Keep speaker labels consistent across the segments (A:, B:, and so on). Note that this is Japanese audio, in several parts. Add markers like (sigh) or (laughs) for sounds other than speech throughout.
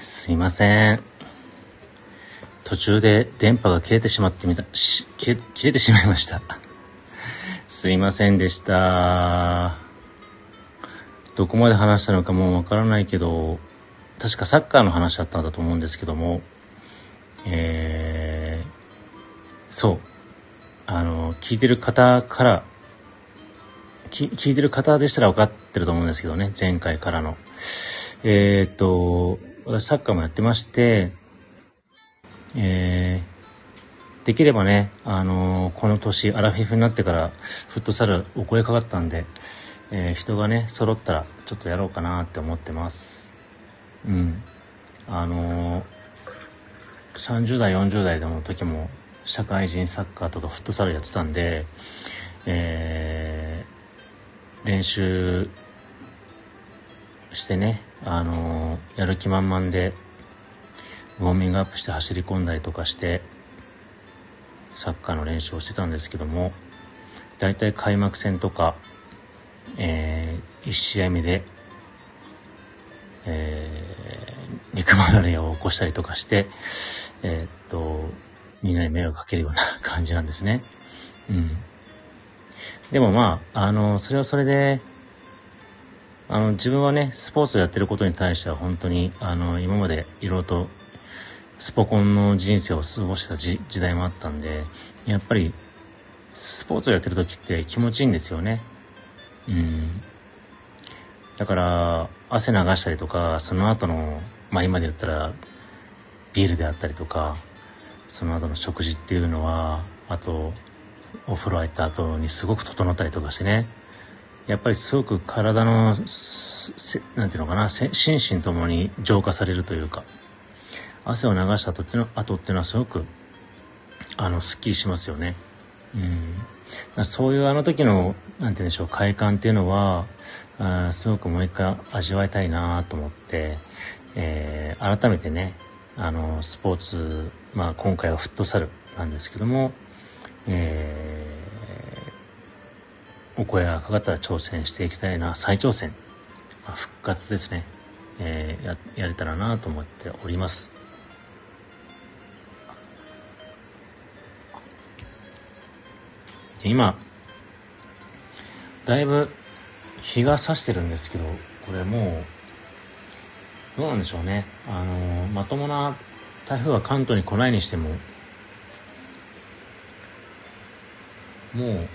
A: すいません。途中で電波が切れてしまってみた、し、切れ、てしまいました。すいませんでした。どこまで話したのかもうわからないけど、確かサッカーの話だったんだと思うんですけども、えー、そう。あの、聞いてる方から、聞いてる方でしたら分かってると思うんですけどね、前回からの。えーっと、私サッカーもやってまして、えー、できればね、あのこの年、アラフィフになってから、フットサルお声かかったんで、えー人がね、揃ったら、ちょっとやろうかなって思ってます。うん。あの30代、40代の時も、社会人サッカーとかフットサルやってたんで、えー、練習してね、あのやる気満々で、ウォーミングアップして走り込んだりとかして、サッカーの練習をしてたんですけども、だいたい開幕戦とか、えー、1試合目で、えー、肉離れを起こしたりとかして、えーっと、みんなに迷惑かけるような感じなんですね。うん。でもまあ、あの、それはそれで、あの、自分はね、スポーツをやってることに対しては本当に、あの、今までいろいろと、スポコンの人生を過ごした時代もあったんで、やっぱり、スポーツをやってる時って気持ちいいんですよね。うん。だから、汗流したりとか、その後の、まあ今で言ったら、ビールであったりとか、その後の食事っていうのは、あと、お風呂入った後にすごく整ったりとかしてね、やっぱりすごく体の、なんていうのかな、心身ともに浄化されるというか、汗を流した後っていうの後っていうのはすごく、あの、スッキリしますよね。うん。そういうあの時の、なんて言うんでしょう、快感っていうのは、あすごくもう一回味わいたいなと思って、えー改めてね、あの、スポーツ、まあ今回はフットサルなんですけども、えーお声がかかったら挑戦していきたいな、再挑戦、まあ復活ですね、えーや、やれたらなと思っております。今、だいぶ日が差してるんですけど、これもう、どうなんでしょうね。あの、まともな台風が関東に来ないにしても、もう、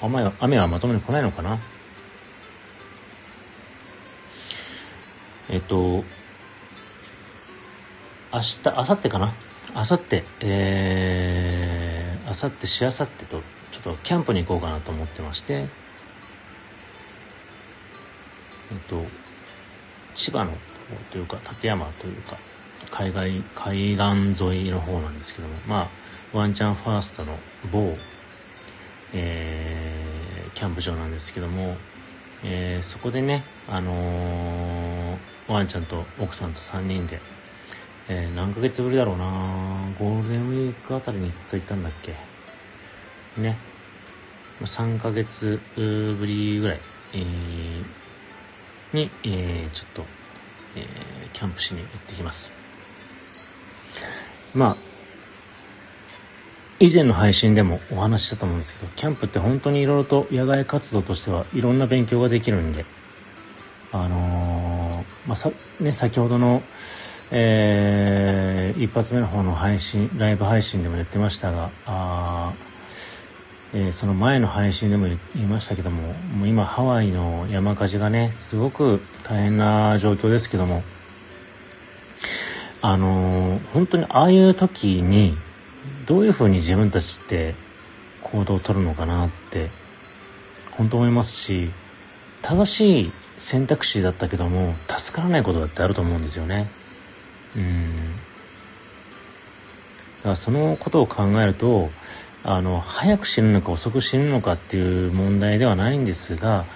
A: 雨は、雨はまともに来ないのかな？えっと、明日、明後日かな？明後日、えー、明後日、しあさってと、ちょっとキャンプに行こうかなと思ってまして、えっと、千葉のというか、館山というか、海外、海岸沿いの方なんですけども、まあ、ワンチャンファーストの某、えー、キャンプ場なんですけども、えーそこでね、あのーワンちゃんと奥さんと3人で、えー何ヶ月ぶりだろうなゴールデンウィークあたりに1回行ったんだっけね。3ヶ月ぶりぐらい、えーに、えーちょっと、えーキャンプしに行ってきます。まあ、以前の配信でもお話ししたと思うんですけど、キャンプって本当にいろいろと野外活動としてはいろんな勉強ができるんで、あのーまあ、さ、ね、先ほどの、えー一発目の方の配信、ライブ配信でも言ってましたが、あえーその前の配信でも言いましたけども、もう今ハワイの山火事がね、すごく大変な状況ですけども、あのー本当にああいう時に、どういうふうに自分たちって行動を取るのかなって、本当思いますし、正しい選択肢だったけども、助からないことだってあると思うんですよね。うん。だからそのことを考えると、あの、早く死ぬのか遅く死ぬのかっていう問題ではないんですが、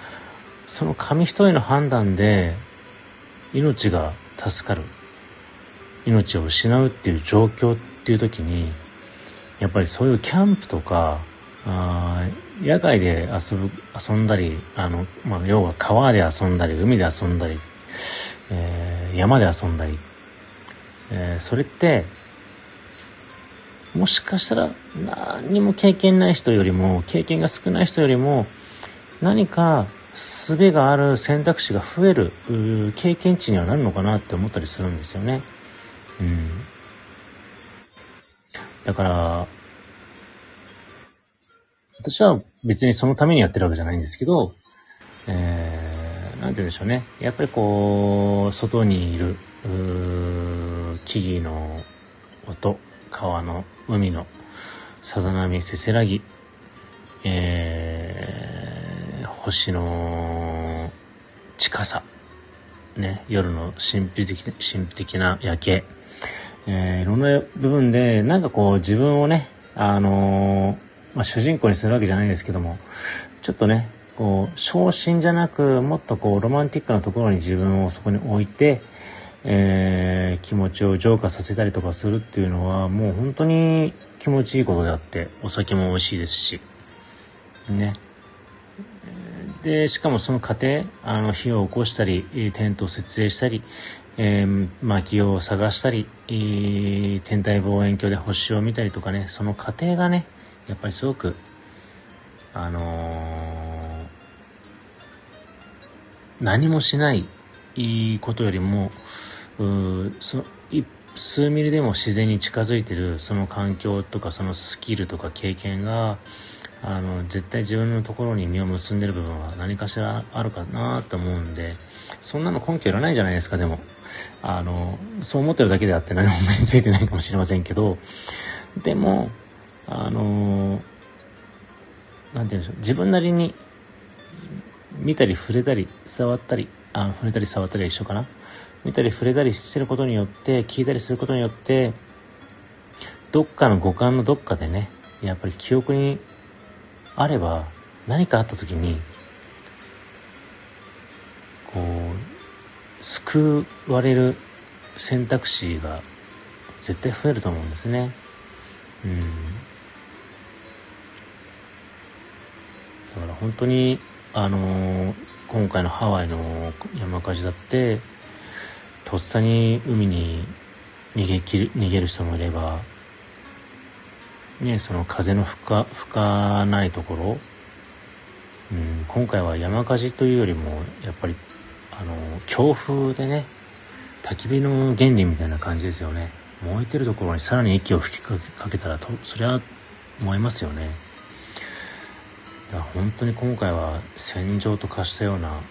A: その紙一重の判断で、命が助かる。命を失うっていう状況っていう時に、やっぱりそういうキャンプとか、あ野外で遊ぶ、遊んだり、あの、まあ、要は川で遊んだり、海で遊んだり、えー、山で遊んだり、えー、それって、もしかしたら何にも経験ない人よりも、経験が少ない人よりも、何か術がある選択肢が増える経験値にはなるのかなって思ったりするんですよね。うん。だから、私は別にそのためにやってるわけじゃないんですけど、えー、なんて言うんでしょうね。やっぱりこう、外にいる、木々の音、川の、海の、さざ波、せせらぎ、えー、星の近さ、ね、夜の神秘的、神秘的な夜景、えー、いろんな部分で、なんかこう自分をね、あのーまあ、主人公にするわけじゃないですけども、ちょっとね、こう、昇進じゃなく、もっとこう、ロマンティックなところに自分をそこに置いて、えー、気持ちを浄化させたりとかするっていうのは、もう本当に気持ちいいことであって、お酒も美味しいですし、ね。で、しかもその過程、あの、火を起こしたり、テントを設営したり、えー、薪を探したり、天体望遠鏡で星を見たりとかね、その過程がね、やっぱりすごく、あのー、何もしないことよりも、うそ数ミリでも自然に近づいてるその環境とかそのスキルとか経験があの絶対自分のところに実を結んでる部分は何かしらあるかなと思うんでそんなの根拠いらないじゃないですかでも。あのそう思ってるだけであって何も (laughs) 目についてないかもしれませんけどでもあのなんて言うんでしょう、自分なりに見たり触れたり触ったり、あ触れたり触ったりは一緒かな。見たり触れたりしてることによって、聞いたりすることによって、どっかの五感のどっかでね、やっぱり記憶にあれば、何かあった時に、こう、救われる選択肢が絶対増えると思うんですね。うん。だから本当に、あのー、今回のハワイの山火事だって、とっさに海に逃げきる、逃げる人もいれば、ね、その風の吹か、吹かないところ、うん、今回は山火事というよりも、やっぱり、あの、強風でね、焚き火の原理みたいな感じですよね。燃えてるところにさらに息を吹きかけたらと、そりゃ燃えますよね。だから本当に今回は戦場と化したような、もう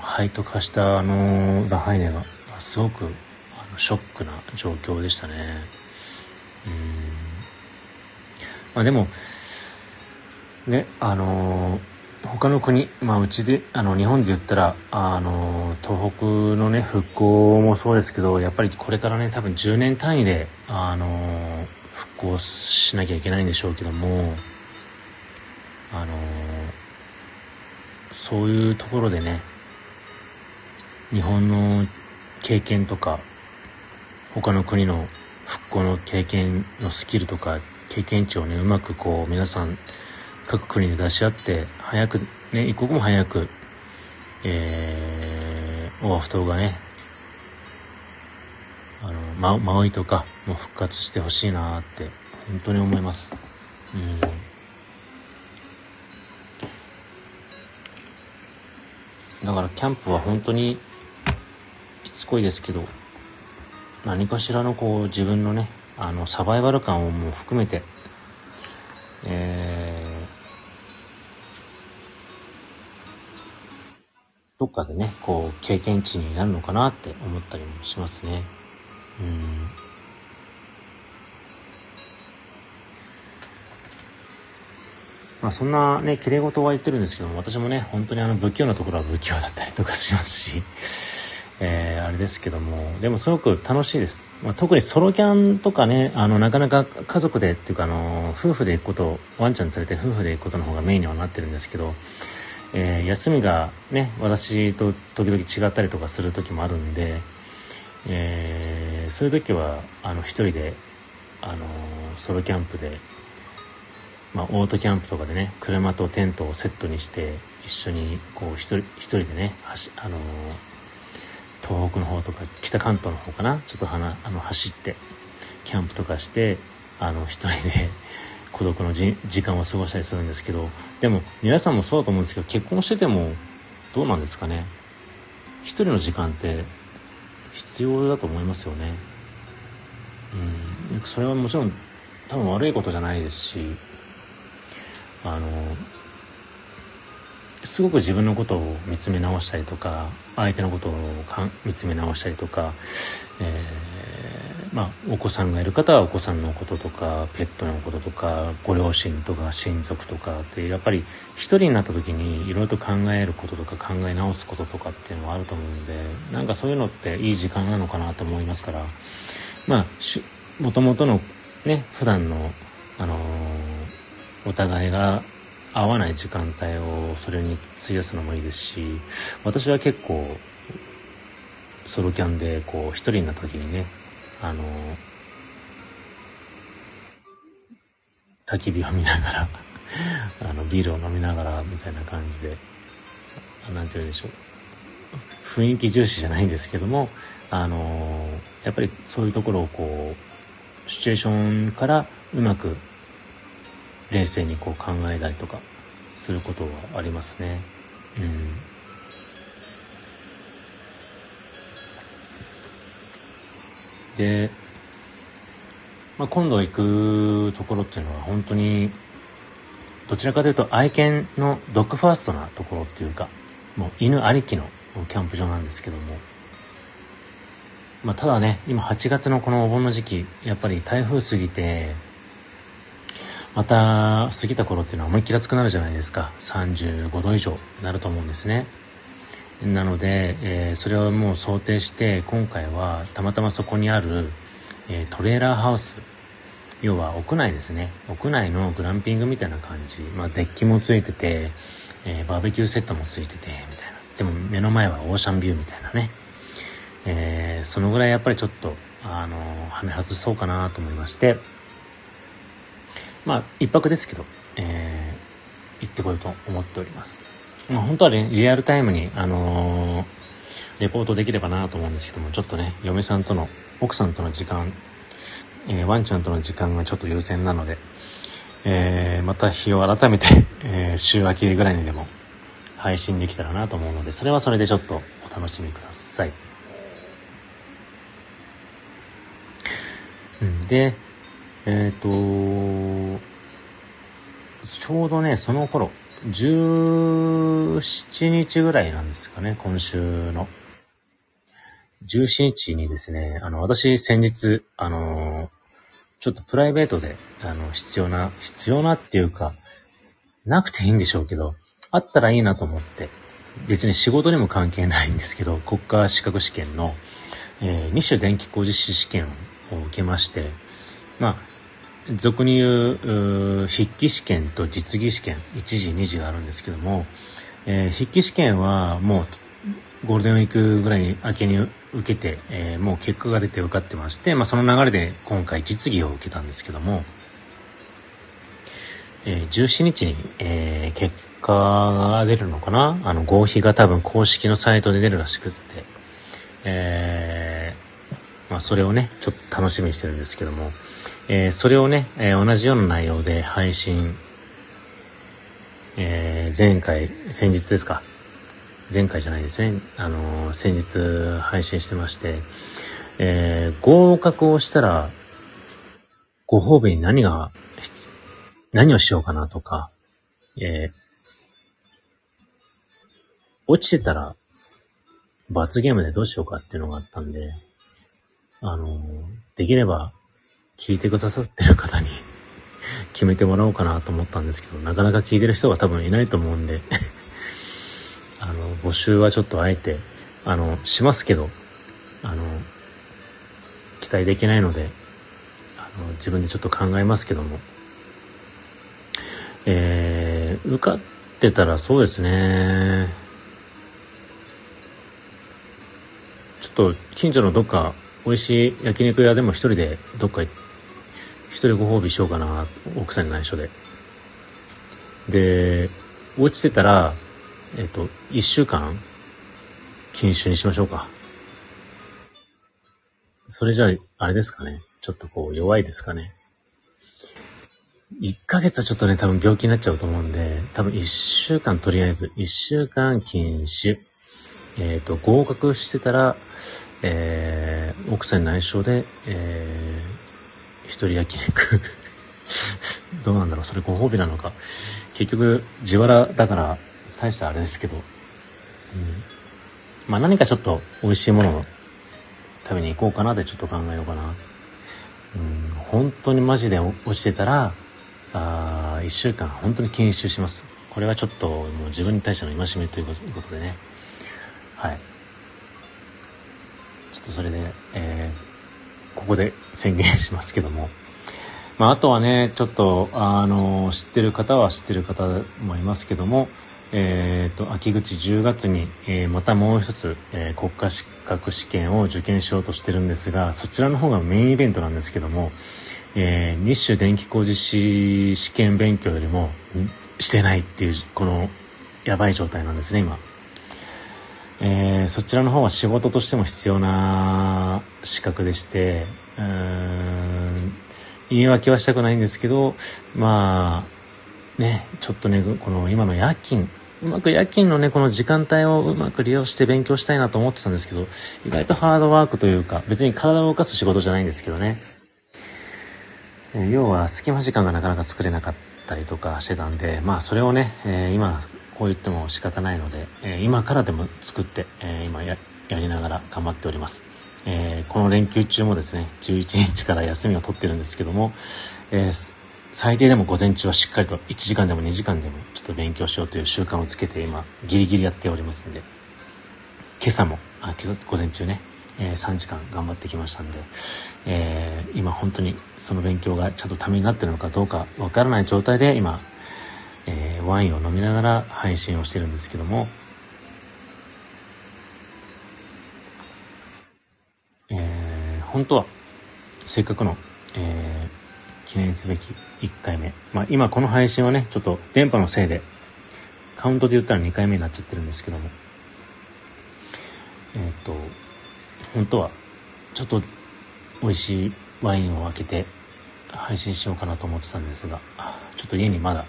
A: 灰と化したあのラハイネがすごくあのショックな状況でしたね。うん。まあでも、ね、あの他の国、まあうちで、あの日本で言ったら、あの東北のね、復興もそうですけど、やっぱりこれからね、多分10年単位で、あの復興しなきゃいけないんでしょうけども、あの、そういうところでね、日本の経験とか、他の国の復興の経験のスキルとか、経験値をね、うまくこう、皆さん、各国で出し合って、早く、ね、一刻も早く、えー、オアフ島がね、あの、ママウイとかも復活してほしいなって、本当に思います。うん。だからキャンプは本当にしつこいですけど、何かしらのこう自分のね、あのサバイバル感をもう含めて、えー、どっかでね、こう経験値になるのかなって思ったりもしますね。うん。まあそんなね、綺麗事は言ってるんですけども、私もね、本当にあの不器用なところは不器用だったりとかしますし、(laughs) えー、あれですけども、でもすごく楽しいです。まあ、特にソロキャンとかね、あの、なかなか家族でっていうかあの、夫婦で行くこと、ワンちゃん連れて夫婦で行くことの方がメインにはなってるんですけど、えー、休みがね、私と時々違ったりとかする時もあるんで、えー、そういう時は、あの、一人で、あの、ソロキャンプでまあ、オートキャンプとかでね、車とテントをセットにして、一緒に、こう、一人、一人でね、あの、東北の方とか、北関東の方かな、ちょっとはな、あの、走って、キャンプとかして、あの、一人で孤独の時間を過ごしたりするんですけど、でも、皆さんもそうだと思うんですけど、結婚してても、どうなんですかね？一人の時間って必要だと思いますよね。うん。それはもちろん多分悪いことじゃないですし、あの、すごく自分のことを見つめ直したりとか、相手のことを見つめ直したりとか、えー、まあ、お子さんがいる方はお子さんのこととか、ペットのこととか、ご両親とか親族とかって、やっぱり一人になった時にいろいろと考えることとか考え直すこととかっていうのはあると思うので、なんかそういうのっていい時間なのかなと思いますから、まあ、もともとのね、普段の、あのー、お互いが合わない時間帯をそれに費やすのもいいですし、私は結構、ソロキャンで、こう、一人になった時にね、あの、焚き火を見ながら (laughs) あの、ビールを飲みながら、みたいな感じで、なんて言うんでしょう。雰囲気重視じゃないんですけども、あの、やっぱりそういうところをこう、シチュエーションからうまく冷静にこう考えたりとかすることはありますね。うん。で、まあ、今度行くところっていうのは本当にどちらかというと愛犬のドッグファーストなところっていうか、もう犬ありきのキャンプ場なんですけども、まあ、ただね、今8月のこのお盆の時期、やっぱり台風過ぎて、また過ぎた頃っていうのは思いっきり暑くなるじゃないですか。35度以上になると思うんですね。なので、えー、それをもう想定して、今回はたまたまそこにある、えー、トレーラーハウス。要は屋内ですね。屋内のグランピングみたいな感じ。まあデッキもついてて、えー、バーベキューセットもついてて、みたいな。でも目の前はオーシャンビューみたいなね。え、そのぐらいやっぱりちょっと、あの、はめ外そうかなと思いまして、まあ、一泊ですけど、えー、行ってこようと思っております。まあ、本当はね、リアルタイムに、あのー、レポートできればなと思うんですけども、ちょっとね、嫁さんとの、奥さんとの時間、えー、ワンちゃんとの時間がちょっと優先なので、えー、また日を改めて、(laughs) えー、週明けぐらいにでも配信できたらなと思うので、それはそれでちょっとお楽しみください。うん、で、えっ、と、ちょうどね、その頃、17日ぐらいなんですかね、今週の。17日にですね、あの、私先日、あの、ちょっとプライベートで、あの、必要な、必要なっていうか、なくていいんでしょうけど、あったらいいなと思って、別に仕事にも関係ないんですけど、国家資格試験の、えー、二種電気工事士試験を受けまして、まあ、俗に言う、筆記試験と実技試験、1時、2時があるんですけども、えー、筆記試験はもうゴールデンウィークぐらいに明けに受けて、えー、もう結果が出て受かってまして、まあその流れで今回実技を受けたんですけども、えー、17日に、えー、結果が出るのかな？あの合否が多分公式のサイトで出るらしくって、えー、まあそれをね、ちょっと楽しみにしてるんですけども、えー、それをね、えー、同じような内容で配信、えー、前回、先日ですか。前回じゃないですね。あの先日配信してまして、え合格をしたら、ご褒美に何が、何をしようかなとか、え落ちてたら、罰ゲームでどうしようかっていうのがあったんで、あのできれば、聞いてくださってる方に (laughs) 決めてもらおうかなと思ったんですけど、なかなか聞いてる人が多分いないと思うんで。(laughs) あの、募集はちょっとあえて、あの、しますけど、あの、期待できないので、あの、自分でちょっと考えますけども、えー、受かってたらそうですね、ちょっと近所のどっか美味しい焼肉屋でも一人でどっか行って、一人ご褒美しようかな、奥さんに内緒で。で、落ちてたら、えっと、一週間、禁酒にしましょうか。それじゃあ、あれですかね。ちょっとこう、弱いですかね。1ヶ月はちょっとね、多分病気になっちゃうと思うんで、多分1週間とりあえず、1週間禁酒。えっ、ー、と、合格してたら、えー、奥さんに内緒で、えー、一人焼肉 (laughs) どうなんだろうそれご褒美なのか。結局、自腹だから、大したあれですけど、うん。まあ何かちょっと美味しいものを食べに行こうかなってちょっと考えようかな。うん、本当にマジで落ちてたら、あ一週間本当に研修します。これはちょっともう自分に対しての戒めということでね。はい。ちょっとそれで、えー、ここで宣言しますけども。まあ、あとはね、ちょっと、あの、知ってる方は知ってる方もいますけども、えっ、ー、と、秋口10月に、えー、またもう一つ、えー、国家資格試験を受験しようとしてるんですが、そちらの方がメインイベントなんですけども、えー、日種電気工事士試験勉強よりもしてないっていう、この、やばい状態なんですね、今。えー、そちらの方は仕事としても必要な資格でして、うーん、言い訳はしたくないんですけど、まあ、ね、ちょっとね、この今の夜勤、うまく夜勤のね、この時間帯をうまく利用して勉強したいなと思ってたんですけど、意外とハードワークというか、別に体を動かす仕事じゃないんですけどね。要は隙間時間がなかなか作れなかったりとかしてたんで、まあそれをね、えー、今こう言っても仕方ないので、えー、今からでも作って、え今ややりながら頑張っております。えこの連休中もですね、11日から休みを取ってるんですけども、え最低でも午前中はしっかりと1時間でも2時間でもちょっと勉強しようという習慣をつけて今ギリギリやっておりますんで、今朝も、あ、今朝午前中ね、えー、3時間頑張ってきましたんで、えー、今本当にその勉強がちゃんとためになってるのかどうかわからない状態で今、えー、ワインを飲みながら配信をしてるんですけども、えー、本当はせっかくの、えー、記念すべき1回目。まあ今この配信はね、ちょっと電波のせいで、カウントで言ったら2回目になっちゃってるんですけども、えっ、ー、と、本当はちょっと美味しいワインを開けて配信しようかなと思ってたんですが、ちょっと家にまだ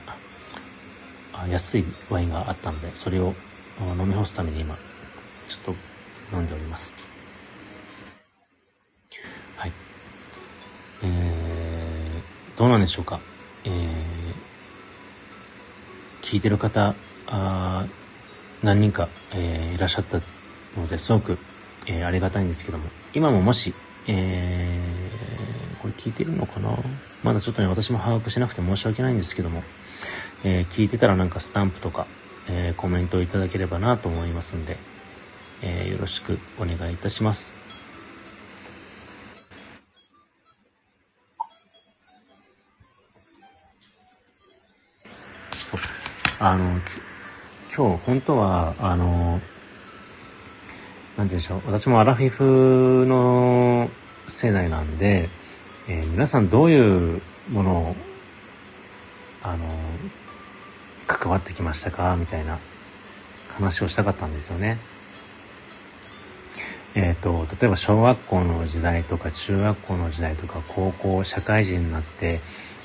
A: 安いワインがあったので、それを飲み干すために今、ちょっと飲んでおります。はい。えー、どうなんでしょうか？えー、聞いてる方、あ何人か、えー、いらっしゃったので、すごく、えー、ありがたいんですけども、今ももし、えー、これ聞いてるのかな？まだちょっとね、私も把握しなくて申し訳ないんですけども、えー、聞いてたらなんかスタンプとか、えー、コメントをいただければなと思いますんで、えー、よろしくお願いいたします。あの、今日本当は、あの、なんて言うんでしょう。私もアラフィフの世代なんで、えー、皆さんどういうものを、あの、関わってきましたか？みたいな話をしたかったんですよね。えっ、ー、と、例えば小学校の時代とか中学校の時代とか高校、社会人になって、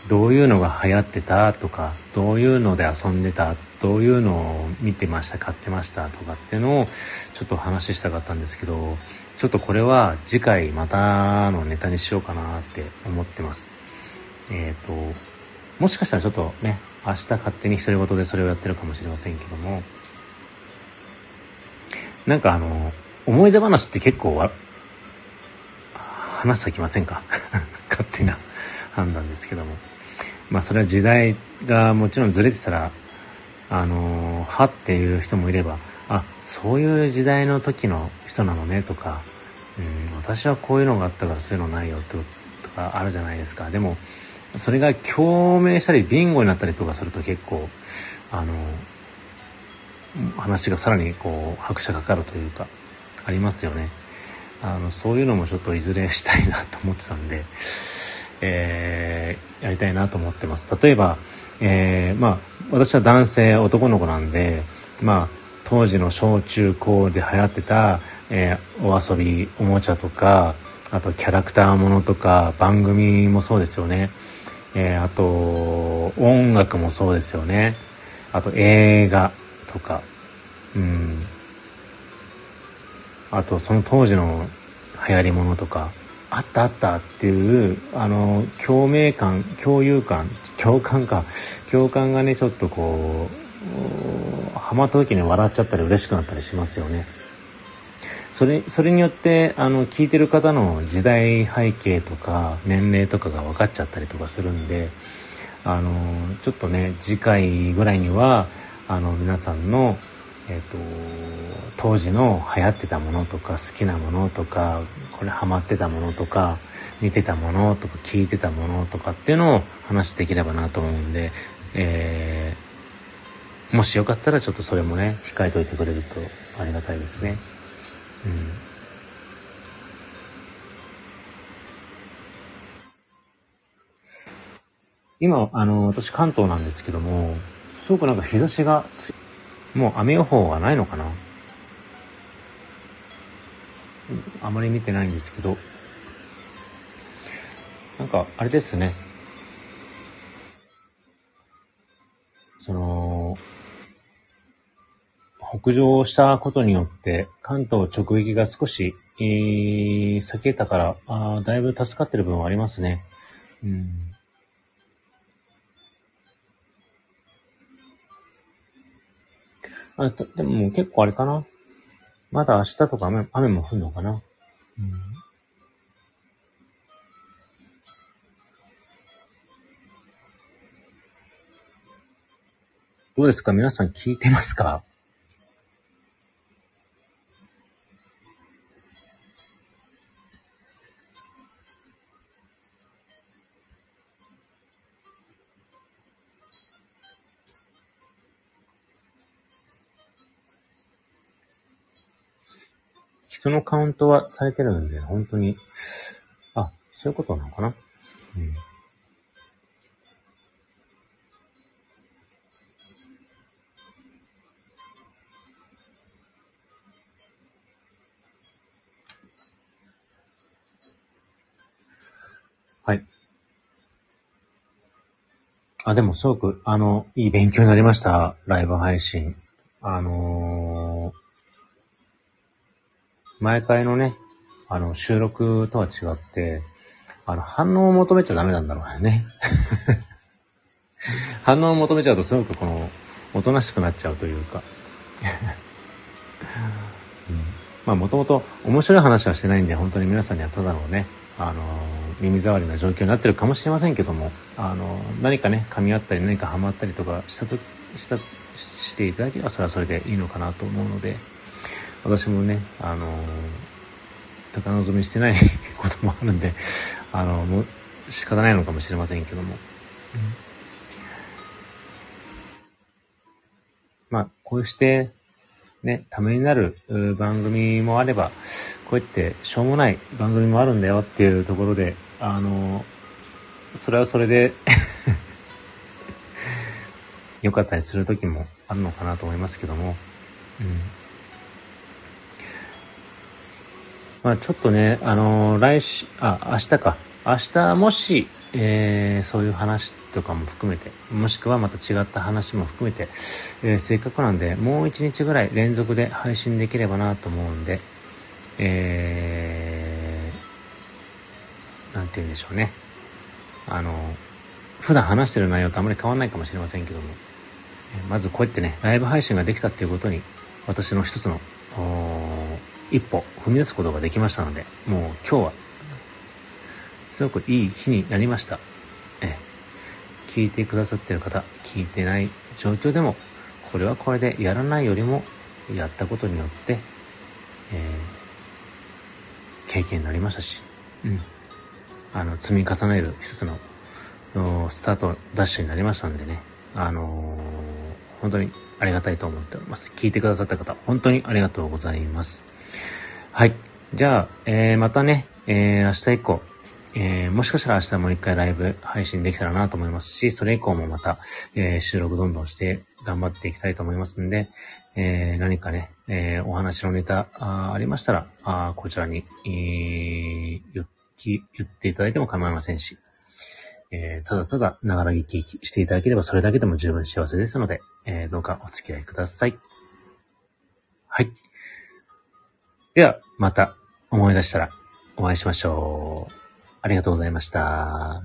A: どういうのが流行ってたとか、どういうので遊んでたどういうのを見てました、買ってましたとかっていうのをちょっと話したかったんですけど、ちょっとこれは次回またのネタにしようかなって思ってます。えっ、ー、と、もしかしたらちょっとね、明日勝手に独り言でそれをやってるかもしれませんけども、なんかあの、思い出話って結構話咲きませんか？(laughs) 勝手な判断ですけども。まあそれは時代がもちろんずれてたらあのはっていう人もいれば、あ、そういう時代の時の人なのねとか、うん、私はこういうのがあったからそういうのないよととかあるじゃないですか。でも、それが共鳴したりビンゴになったりとかすると結構、あの、話がさらにこう拍車かかるというか、ありますよね。あの、そういうのもちょっといずれしたいなと思ってたんで、えー、やりたいなと思ってます。例えば、えー、まあ、私は男性、男の子なんで、まあ、当時の小中高で流行ってた、えー、お遊び、おもちゃとか、あとキャラクターものとか番組もそうですよね。えー、あと音楽もそうですよね。あと映画とか、うん。あとその当時の流行りものとか、あったあったっていう、あの、共鳴感、共有感、共感か、共感がね、ちょっとこう、ハマった時に笑っちゃったり嬉しくなったりしますよね。それ、それによって、あの、聞いてる方の時代背景とか、年齢とかが分かっちゃったりとかするんで、あの、ちょっとね、次回ぐらいには、あの、皆さんの、え、ー、と、当時の流行ってたものとか、好きなものとか、これハマってたものとか、見てたものとか、聞いてたものとかっていうのを話できればなと思うんで、えー、もしよかったらちょっとそれもね、控えといてくれるとありがたいですね。うん。今、あの、私関東なんですけども、すごくなんか日差しが、もう雨予報はないのかな？あまり見てないんですけど、なんか、あれですね。その、北上したことによって、関東直撃が少し、えー、避けたから、あだいぶ助かってる分はありますね。うん。あ、でも結構あれかな。まだ明日とか雨雨も降るのかな。うん。どうですか？皆さん聞いてますか？人のカウントはされてるんで、本当に、あ、そういうことなのかな？うん。はい。あ、でもすごく、あの、いい勉強になりました。ライブ配信。あのー毎回のね、あの、収録とは違って、あの、反応を求めちゃダメなんだろうね。(laughs) 反応を求めちゃうとすごくこの、おとなしくなっちゃうというか。うん、まあ、もともと面白い話はしてないんで、本当に皆さんにはただのね、あの、耳障りな状況になってるかもしれませんけども、あの、何かね、噛み合ったり何かハマったりとかしたと、した、していただければそれはそれでいいのかなと思うので、私もね、あの、高望みしてない (laughs) こともあるんで、あの、もう仕方ないのかもしれませんけども。うん、まあ、こうして、ね、ためになる番組もあれば、こうやってしょうもない番組もあるんだよっていうところで、あの、それはそれで (laughs) 良かったりする時もあるのかなと思いますけども、うん。まあちょっとね、あのー、来週、あ、明日か。明日もし、えー、そういう話とかも含めて、もしくはまた違った話も含めて、えー、せっかくなんで、もう一日ぐらい連続で配信できればなと思うんで、えー、なんて言うんでしょうね。あの、普段話してる内容とあまり変わんないかもしれませんけども、まずこうやってね、ライブ配信ができたっていうことに、私の一つの、一歩踏み出すことができましたので、もう今日は、すごくいい日になりました。え、聞いてくださってる方、聞いてない状況でも、これはこれでやらないよりも、やったことによって、えー、経験になりましたし、うん。あの、積み重ねる一つの、スタートダッシュになりましたんでね、あのー、本当にありがたいと思っております。聞いてくださった方、本当にありがとうございます。はい。じゃあ、えー、またね、えー、明日以降、えー、もしかしたら明日もう一回ライブ配信できたらなと思いますし、それ以降もまた、えー、収録どんどんして頑張っていきたいと思いますんで、えー、何かね、えー、お話のネタあありましたら、あこちらに、えー、言言っていただいても構いませんし、えー、ただただ、ながら聞きしていただければそれだけでも十分幸せですので、えー、どうかお付き合いください。はい。では、また思い出したらお会いしましょう。ありがとうございました。